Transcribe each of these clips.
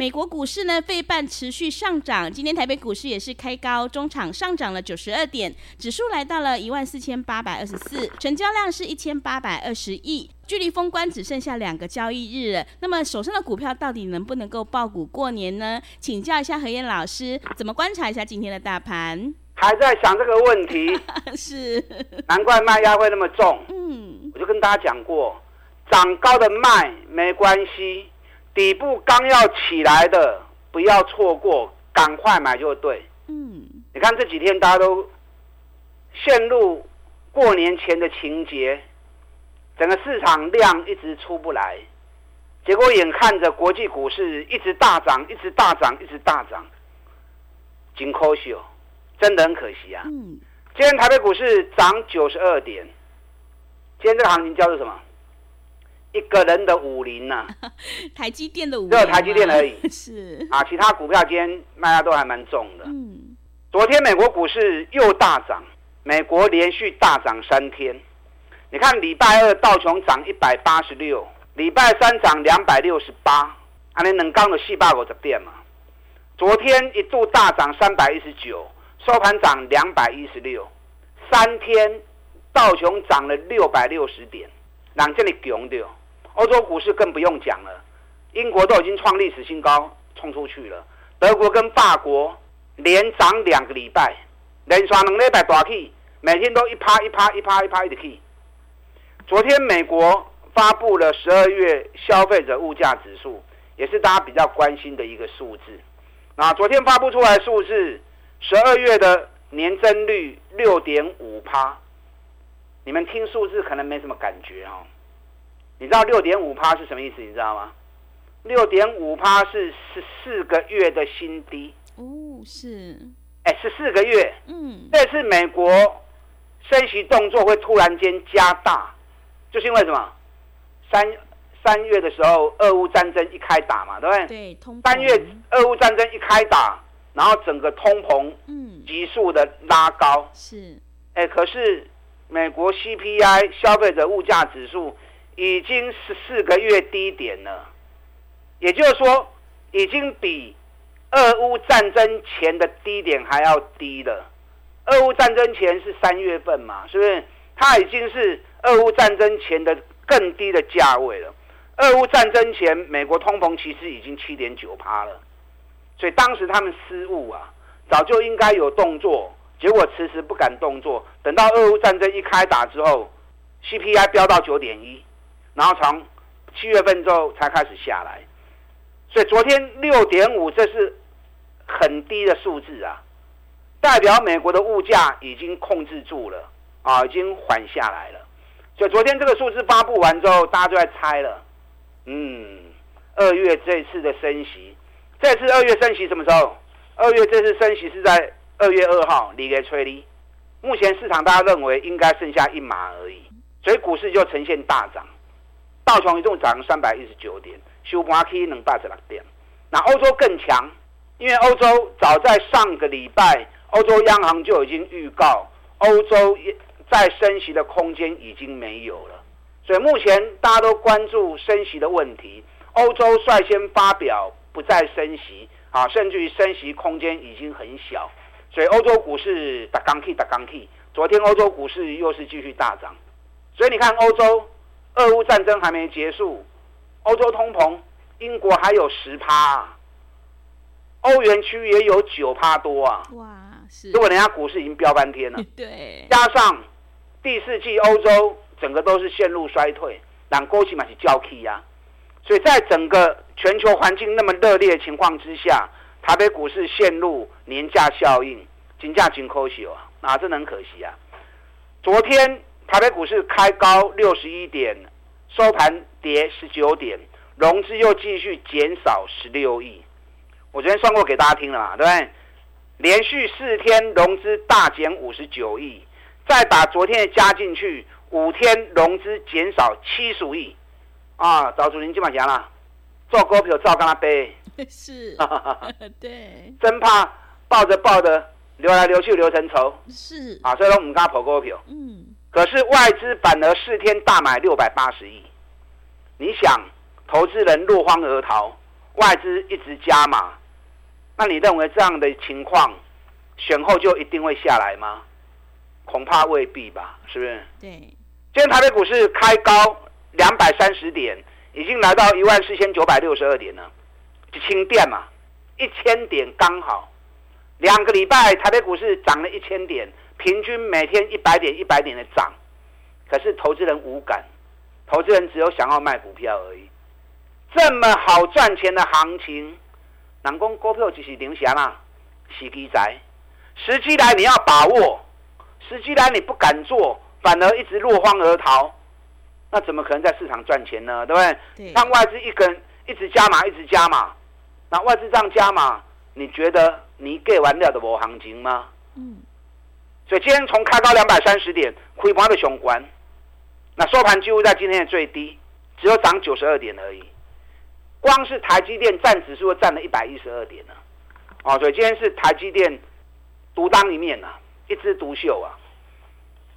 美国股市呢，费半持续上涨，今天台北股市也是开高，中场上涨了九十二点，指数来到了一万四千八百二十四，成交量是一千八百二十亿，距离封关只剩下两个交易日了。那么手上的股票到底能不能够爆股过年呢？请教一下何燕老师，怎么观察一下今天的大盘？还在想这个问题，是，难怪卖压会那么重。嗯，我就跟大家讲过，涨高的卖没关系。底部刚要起来的，不要错过，赶快买就对。嗯，你看这几天大家都陷入过年前的情节，整个市场量一直出不来，结果眼看着国际股市一直大涨，一直大涨，一直大涨，紧可惜哦，真的很可惜啊。嗯，今天台北股市涨九十二点，今天这个行情叫做什么？一个人的武林呐、啊，台积电的武林，只有台积电而已。是啊，其他股票今天卖压都还蛮重的。嗯，昨天美国股市又大涨，美国连续大涨三天。你看礼拜二道琼涨一百八十六，礼拜三涨两百六十八，啊，你能刚的细胞股的变嘛？昨天一度大涨三百一十九，收盘涨两百一十六，三天道琼涨了六百六十点，让这里强掉。欧洲股市更不用讲了，英国都已经创历史新高，冲出去了。德国跟法国连涨两个礼拜，连刷两礼拜大起，每天都一趴一趴一趴一趴一直起。昨天美国发布了十二月消费者物价指数，也是大家比较关心的一个数字。那昨天发布出来的数字，十二月的年增率六点五趴，你们听数字可能没什么感觉哦。你知道六点五趴是什么意思？你知道吗？六点五趴是十四个月的新低哦，是，哎，十四个月，嗯，这次美国升息动作会突然间加大，就是因为什么？三三月的时候，俄乌战争一开打嘛，对不对？对，通三月俄乌战争一开打，然后整个通膨，嗯，急速的拉高，是，哎，可是美国 CPI 消费者物价指数。已经十四个月低点了，也就是说，已经比俄乌战争前的低点还要低了。俄乌战争前是三月份嘛，是不是？它已经是俄乌战争前的更低的价位了。俄乌战争前，美国通膨其实已经七点九趴了，所以当时他们失误啊，早就应该有动作，结果迟迟不敢动作。等到俄乌战争一开打之后，CPI 飙到九点一。然后从七月份之后才开始下来，所以昨天六点五这是很低的数字啊，代表美国的物价已经控制住了啊，已经缓下来了。所以昨天这个数字发布完之后，大家就在猜了，嗯，二月这次的升息，这次二月升息什么时候？二月这次升息是在二月二号，你给吹利。目前市场大家认为应该剩下一码而已，所以股市就呈现大涨。道琼一共涨三百一十九点，收盘起两百十六点。那欧洲更强，因为欧洲早在上个礼拜，欧洲央行就已经预告，欧洲再升息的空间已经没有了。所以目前大家都关注升息的问题，欧洲率先发表不再升息，啊，甚至于升息空间已经很小。所以欧洲股市打刚 K 打刚 K，昨天欧洲股市又是继续大涨。所以你看欧洲。俄乌战争还没结束，欧洲通膨，英国还有十趴，欧元区也有九趴多啊！哇，是！如果人家股市已经飙翻天了，对，加上第四季欧洲整个都是陷入衰退，让过去嘛是交替呀，所以在整个全球环境那么热烈的情况之下，台北股市陷入年假效应，金价真可惜啊，啊，真的很可惜啊！昨天台北股市开高六十一点，收盘跌十九点，融资又继续减少十六亿。我昨天算过给大家听了嘛，对不对？连续四天融资大减五十九亿，再把昨天的加进去，五天融资减少七十五亿。啊，找主人今晚讲了，做股票照跟他背。是，对，真怕抱着抱着流来流去流成仇。是啊，所以说我们刚刚跑股票。嗯。可是外资反而四天大买六百八十亿，你想，投资人落荒而逃，外资一直加码，那你认为这样的情况，选后就一定会下来吗？恐怕未必吧，是不是？对。今天台北股市开高两百三十点，已经来到一万四千九百六十二点了。就轻电嘛，一千点刚好，两个礼拜台北股市涨了一千点，平均每天一百点一百点的涨，可是投资人无感，投资人只有想要卖股票而已。这么好赚钱的行情，人讲股票就是零钱啊，时机在，时机来你要把握，时机来你不敢做，反而一直落荒而逃，那怎么可能在市场赚钱呢？对不对？对，让外资一根一直加码，一直加码。那外资这样加码，你觉得你给完了的无行情吗？嗯。所以今天从开高两百三十点，开盘的雄关，那收盘几乎在今天的最低，只有涨九十二点而已。光是台积电占指数占了一百一十二点呢。哦，所以今天是台积电独当一面啊，一枝独秀啊。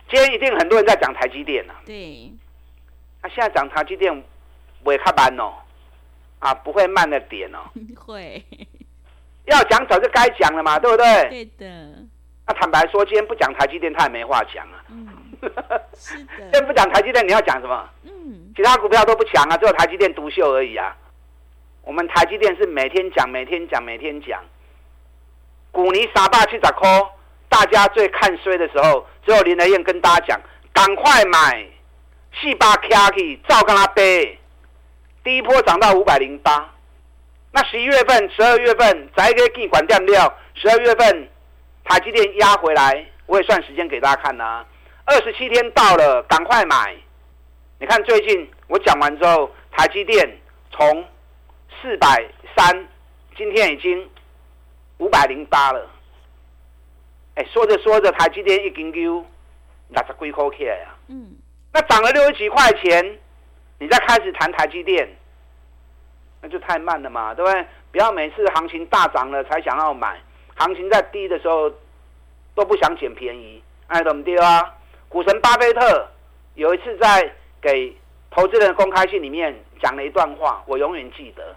今天一定很多人在讲台积电啊。对。那、啊、现在讲台积电，不会看板哦。啊，不会慢了点哦。会，要讲早就该讲了嘛，对不对？对的。那坦白说，今天不讲台积电，他也没话讲啊。嗯，是的。今天不讲台积电，你要讲什么？嗯。其他股票都不强啊，只有台积电独秀而已啊。我们台积电是每天讲，每天讲，每天讲。股尼三百七十块，大家最看衰的时候，只有林德燕跟大家讲，赶快买，四百卡去，照跟他背。第一波涨到五百零八，那十一月份、十二月份再给给你管掉料。十二月份台积电压回来，我也算时间给大家看呐、二十七天到了，赶快买。你看最近我讲完之后，台积电从四百三，今天已经五百零八了。哎，说着说着，台积电已经有六十几块钱啊。嗯，那涨了六十几块钱。你再开始谈台积电，那就太慢了嘛，对不对？不要每次行情大涨了才想要买，行情在低的时候都不想捡便宜，哎，怎么丢啊？股神巴菲特有一次在给投资人的公开信里面讲了一段话，我永远记得。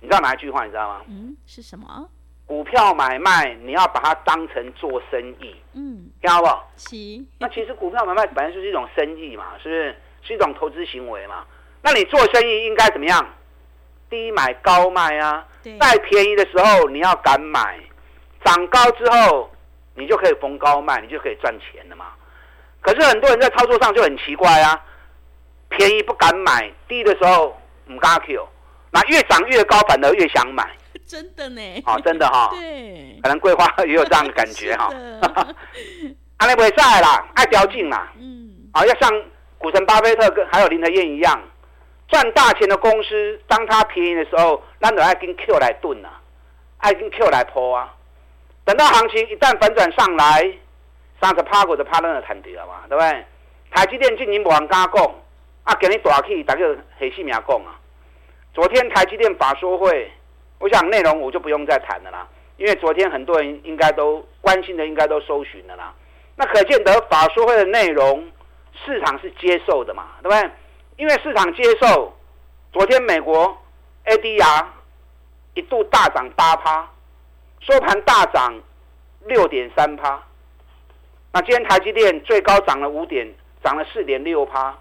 你知道哪一句话？你知道吗？嗯，是什么？股票买卖你要把它当成做生意，嗯，听到不？七。那其实股票买卖本来就是一种生意嘛，是不是？是一种投资行为嘛？那你做生意应该怎么样？低买高卖啊！在便宜的时候你要敢买，涨高之后你就可以逢高卖，你就可以赚钱了嘛。可是很多人在操作上就很奇怪啊，便宜不敢买，低的时候唔敢 Q，那越涨越高反而越想买。真的呢？哦，真的哈、哦。对。可能桂花也有这样的感觉哈。阿内不会在啦，爱飙劲啦。嗯。啊、哦，要像股神巴菲特跟还有林德燕一样。赚大钱的公司，当它便宜的时候，那就爱跟 Q 来炖啊，爱跟 Q 来抛啊。等到行情一旦反转上来，三十趴或者趴那个弹掉了嘛，对不对？台积电今年无人敢讲，啊，给你大起，大家黑细苗讲啊。昨天台积电法说会，我想内容我就不用再谈了啦，因为昨天很多人应该都关心的，应该都搜寻了啦。那可见得法说会的内容，市场是接受的嘛，对不对？因为市场接受，昨天美国 ADR 一度大涨八趴，收盘大涨六点三趴。那今天台积电最高涨了五点，涨了四点六趴，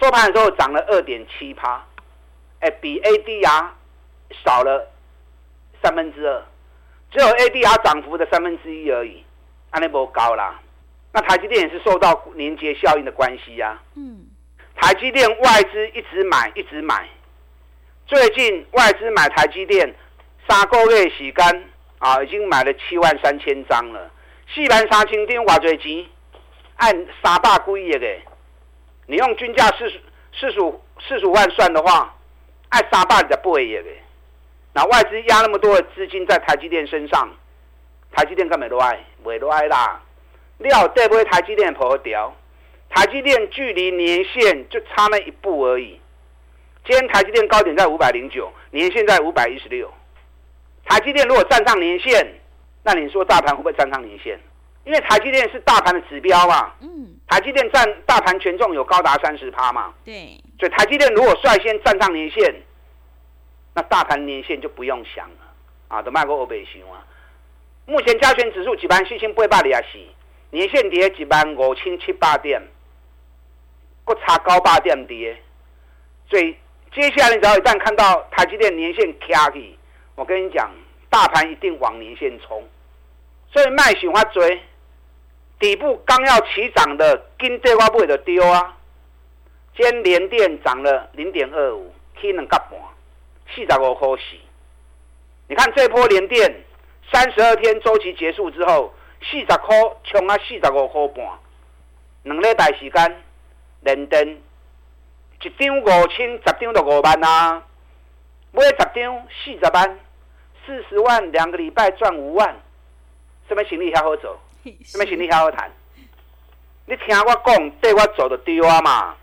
收盘的时候涨了二点七趴，哎，比 ADR 少了三分之二，只有 ADR 涨幅的三分之一而已，那那不高啦。那台积电也是受到连接效应的关系呀、啊。嗯。台积电外资一直买，一直买。最近外资买台积电三个月时间啊，已经买了七万三千张了。四万三千张，偌济钱？按三百几亿个，你用均价四十四十五四十五万算的话，按三百二十八亿的。那外资压那么多的资金在台积电身上，台积电干没落爱，没落爱啦。料对不对？台积电破掉，台积电距离年线就差那一步而已。今天台积电高点在五百零九，年线在五百一十六。台积电如果站上年线，那你说大盘会不会站上年线？因为台积电是大盘的指标嘛。嗯。台积电占大盘权重有高达三十趴嘛。对。所以台积电如果率先站上年线，那大盘年线就不用想了啊，都卖过欧北行啊。目前加权指数几万四千八百里亚西，年线跌几万五千七八点，不差高八点跌。所以接下来你只要一旦看到台积电年线卡起。我跟你讲，大盘一定往年线冲，所以卖喜欢追底部刚要起涨的，跟对话不会的丢啊。今天联电涨了零点二五，起两角半，四十五块四。你看这波联电三十二天周期结束之后，四十块冲啊，四十五块半，两礼拜时间，联电一张五千，十张就五万啊，买十张四十万。四十万两个礼拜赚五万，什么行李还好走？什么行李还好谈？你听我讲，对我走的丢啊嘛！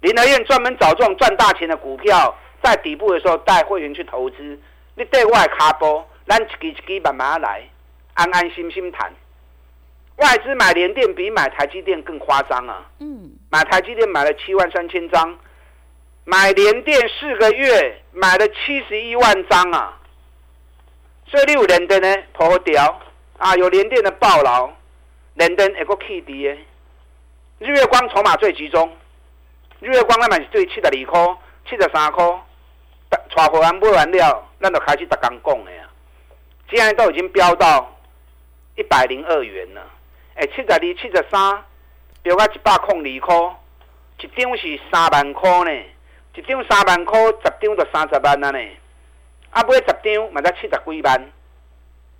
林德燕专门找这种赚大钱的股票，在底部的时候带会员去投资。你对外卡波，咱一支一支慢慢来，安安心心谈。外资买联电比买台积电更夸张啊！嗯，买台积电买了七万三千张，买联电四个月买了七十一万张啊！所以你有连电呢破掉啊，有连电的暴劳，连电一个 K D 的，日月光筹码最集中，日月光那嘛是对七十二块、七十三块，带会员买完了，咱就开始逐工讲的呀，现在都已经飙到一百零二元了，哎，七十二、七十三，飙到一百空二块，一张是三万块呢，一张三万块，十张就三十万了呢。啊，买十张嘛才七十几万，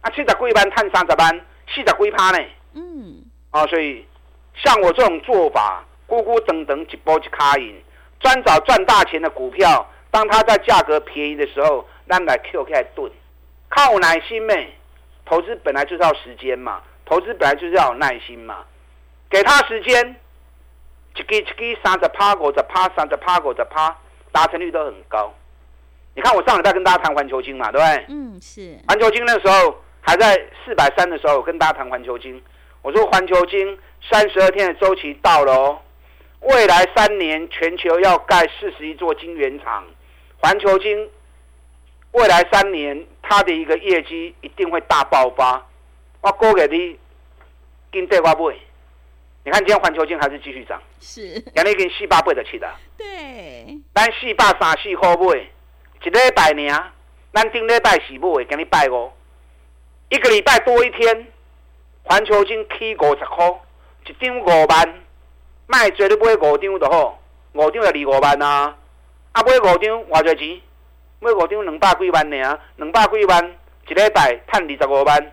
啊，七十几万赚三十万，四十几趴呢。嗯。啊，所以像我这种做法，咕咕等等一波一卡赢，专找赚大钱的股票。当它在价格便宜的时候，咱来 Q 开蹲，靠耐心咩？投资本来就是要时间嘛，投资本来就是要有耐心嘛。给他时间，一支一支三十趴、五十趴、三十趴、五十趴，达成率都很高。你看我上礼拜跟大家谈环球金嘛，对不对？嗯，是。环球金那时候还在四百三的时候，我跟大家谈环球金，我说环球金三十二天的周期到了哦，未来三年全球要盖四十一座晶圆厂，环球金未来三年它的一个业绩一定会大爆发。我估给你，跟对挂背。你看今天环球金还是继续涨，是。两年跟四八倍的起的。对。但四八三四块背。一礼拜呢，咱顶礼拜是买，今日拜五，一个礼拜多一天，环球金起五十块，一张五万，卖做你买五张就好，五张就二五万啊，啊买五张偌济钱？买五张两百几万呢，两百几万一礼拜赚二十五万，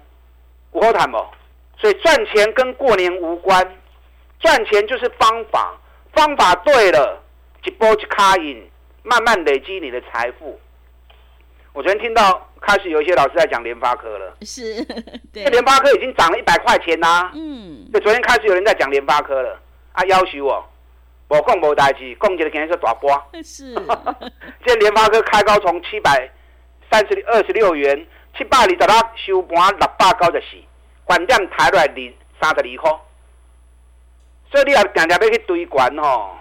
有好谈无？所以赚钱跟过年无关，赚钱就是方法，方法对了，一波一卡赢。慢慢累积你的财富。我昨天听到开始有一些老师在讲联发科了，是，对，联发科已经涨了一百块钱啦、啊。嗯，就昨天开始有人在讲联发科了，啊，要求我，我讲无代志，讲起来肯定是大波。是，这联发科开高从七百三十二十六元，七百二十六收盘六百九十四，关键抬落来二三十二块。所以你也定定要去堆关吼。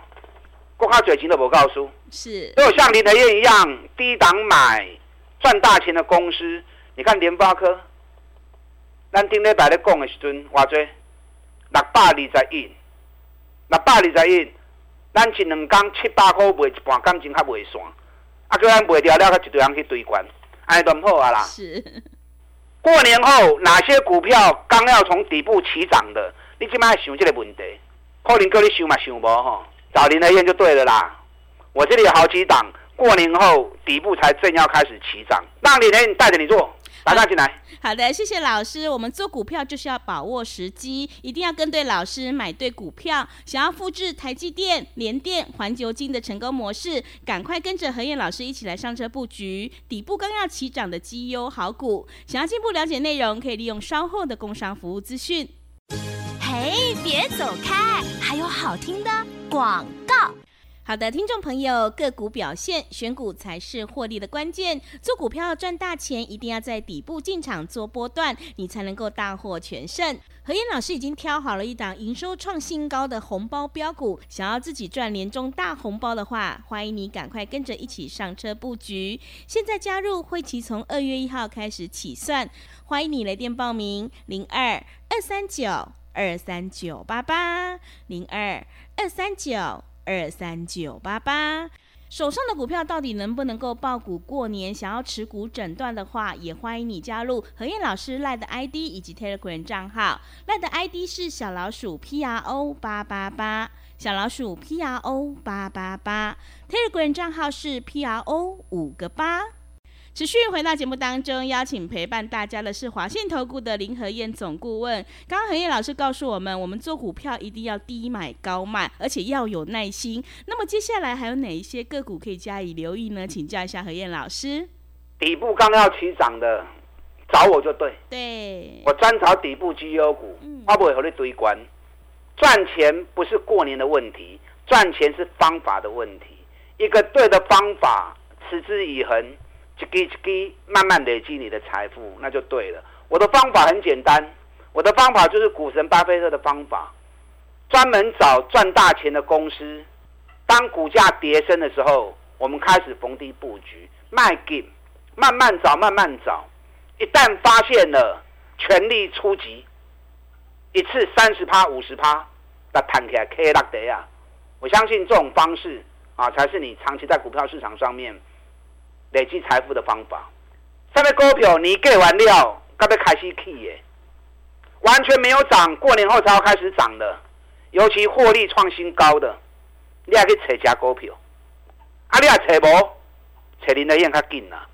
国家嘴型都不告诉，是，如果像林德燕一样低档买赚大钱的公司，你看联发科，咱顶礼拜咧讲的时阵，偌济六百二十一，六百二十一，咱一两工七百块卖一半，感情较袂散，啊，叫咱卖掉了，佮一堆人去堆关，安尼都唔好啊啦。是，过年后哪些股票刚要从底部起涨的，你即摆想这个问题，可能叫你想嘛想无吼。找林德燕就对了啦，我这里有好几档，过年后底部才正要开始起涨，让林和彦带着你做。打上进来。好的，谢谢老师。我们做股票就是要把握时机，一定要跟对老师，买对股票。想要复制台积电、联电、环球金的成功模式，赶快跟着何燕老师一起来上车布局底部刚要起涨的绩优好股。想要进一步了解内容，可以利用稍后的工商服务资讯。嘿，别走开，还有好听的广告。好的，听众朋友，个股表现，选股才是获利的关键。做股票赚大钱，一定要在底部进场做波段，你才能够大获全胜。何燕老师已经挑好了一档营收创新高的红包标股，想要自己赚年终大红包的话，欢迎你赶快跟着一起上车布局。现在加入会期从二月一号开始起算，欢迎你来电报名：零二二三九二三九八八零二二三九。二三九八八，手上的股票到底能不能够爆股过年？想要持股诊断的话，也欢迎你加入何燕老师赖的 ID 以及 Telegram 账号。赖的 ID 是小老鼠 P R O 八八八，小老鼠 P R O 八八八，Telegram 账号是 P R O 五个八。持续回到节目当中，邀请陪伴大家的是华信投顾的林和燕总顾问。刚刚何燕老师告诉我们，我们做股票一定要低买高卖，而且要有耐心。那么接下来还有哪一些个股可以加以留意呢？请教一下何燕老师。底部刚要起涨的，找我就对。对，我专找底部绩优股，我不会和你堆关。赚钱不是过年的问题，赚钱是方法的问题。一个对的方法，持之以恒。一滴一滴慢慢累积你的财富，那就对了。我的方法很简单，我的方法就是股神巴菲特的方法，专门找赚大钱的公司。当股价跌升的时候，我们开始逢低布局，卖给慢慢找，慢慢找。一旦发现了，全力出击，一次三十趴、五十趴，那弹起来 K 拉得呀！我相信这种方式啊，才是你长期在股票市场上面。累积财富的方法，上面股票你给完了，刚才开始起耶，完全没有涨，过年后才要开始涨的，尤其获利创新高的，你还可以找加股票，啊，你也找无？找林德燕较紧啦，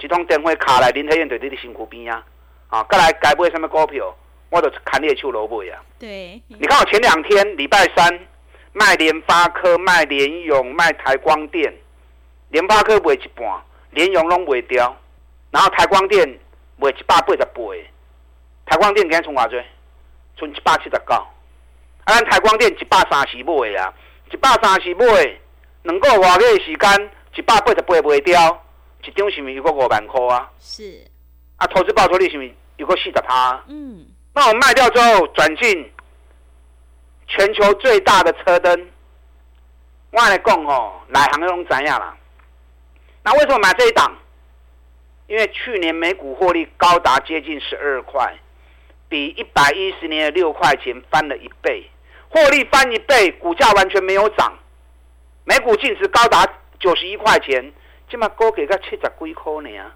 一通电话卡来，林德燕就在你身躯边啊，啊，再来该买什么股票，我就看你的手路买啊。对，你看我前两天礼拜三卖联发科、卖联咏、卖台光电，联发科卖一半。连荣拢卖掉，然后台光电卖一百八十八，台光电今日从偌济，从一百七十九，啊，咱台光电一百三十买啊，一百三十买，两个外月时间一百八十八卖掉，一张是毋是有个五万块啊？是，啊，投资报酬率是毋是有个四十趴？嗯，那我卖掉之后转进全球最大的车灯，我来讲吼，内行拢知影啦。那为什么买这一档？因为去年每股获利高达接近十二块，比一百一十年的六块钱翻了一倍，获利翻一倍，股价完全没有涨，每股净值高达九十一块钱，这么高给个七十几块呢？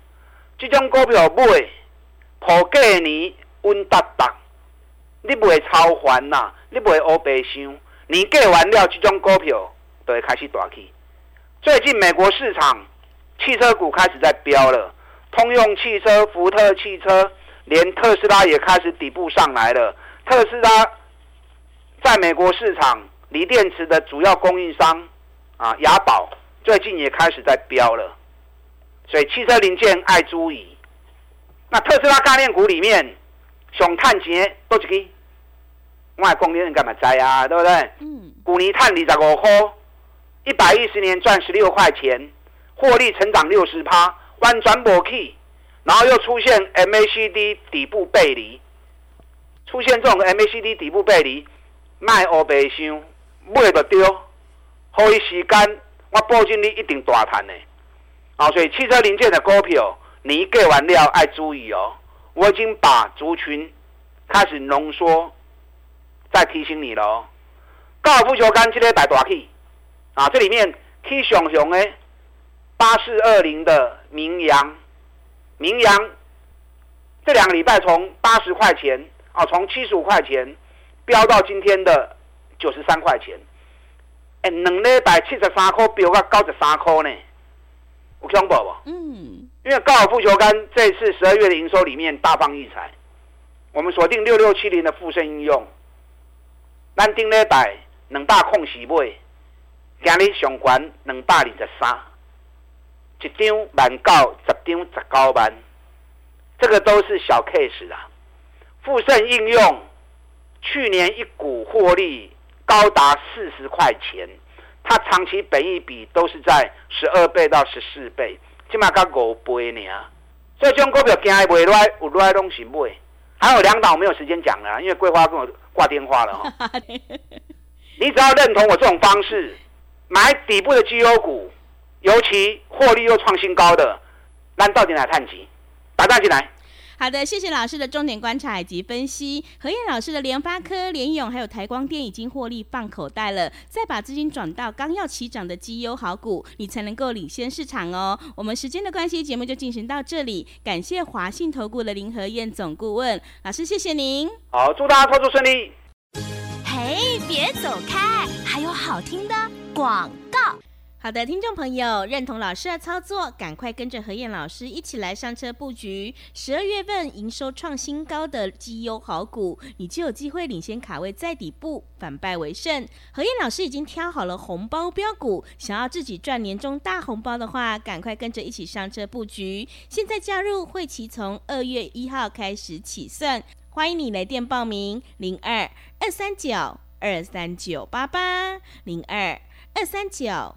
这种股票买，破过年稳当当，你不会超还呐，你不会欧白想，你过完了，这种股票就会开始大起。最近美国市场。汽车股开始在飙了，通用汽车、福特汽车，连特斯拉也开始底部上来了。特斯拉在美国市场锂电池的主要供应商啊，雅宝最近也开始在飙了。所以汽车零件爱注意。那特斯拉概念股里面，熊探钱多几个？外公你干嘛摘啊？对不对？嗯。古尼探二十五块，一百一十年赚十六块钱。获利成长六十趴，弯转不去，然后又出现 MACD 底部背离，出现这种 MACD 底部背离，卖欧白箱，买就丢，后一时间我保证你一定大赚的。啊，所以汽车零件的股票，你一给完料要注意哦。我已经把族群开始浓缩，再提醒你了哦。高尔夫球杆这个摆大起，啊，这里面起熊熊的。八四二零的名扬，名扬这两个礼拜从八十块钱啊，从七十五块钱飙到今天的九十三块钱，哎、欸，两礼拜七十三块飙到九十三块呢，有恐怖不？嗯，因因为高尔夫球杆这次十二月的营收里面大放异彩，我们锁定六六七零的富盛应用，咱顶礼拜两百空时买，今日上悬两百二十三，一张万九，十张十九万，这个都是小 case 啊。富盛应用去年一股获利高达四十块钱，它长期本益比都是在十二倍到十四倍，起码才五倍呢。所以这种股票今日买来有来拢是买，还有两档我没有时间讲了，因为桂花跟我挂电话了哈。你只要认同我这种方式，买底部的绩优股，尤其获利又创新高的，那到底哪探级？打大进来。好的，谢谢老师的重点观察以及分析。何燕老师的联发科、联咏还有台光电已经获利放口袋了，再把资金转到刚要起涨的绩优好股，你才能够领先市场哦。我们时间的关系，节目就进行到这里。感谢华信投顾的林和燕总顾问老师，谢谢您。好，祝大家操作顺利。嘿，别走开，还有好听的广告。好的，听众朋友，认同老师的操作，赶快跟着何燕老师一起来上车布局十二月份营收创新高的绩优好股，你就有机会领先卡位在底部，反败为胜。何燕老师已经挑好了红包标股，想要自己赚年终大红包的话，赶快跟着一起上车布局。现在加入会期从二月一号开始起算，欢迎你来电报名零二二三九二三九八八零二二三九。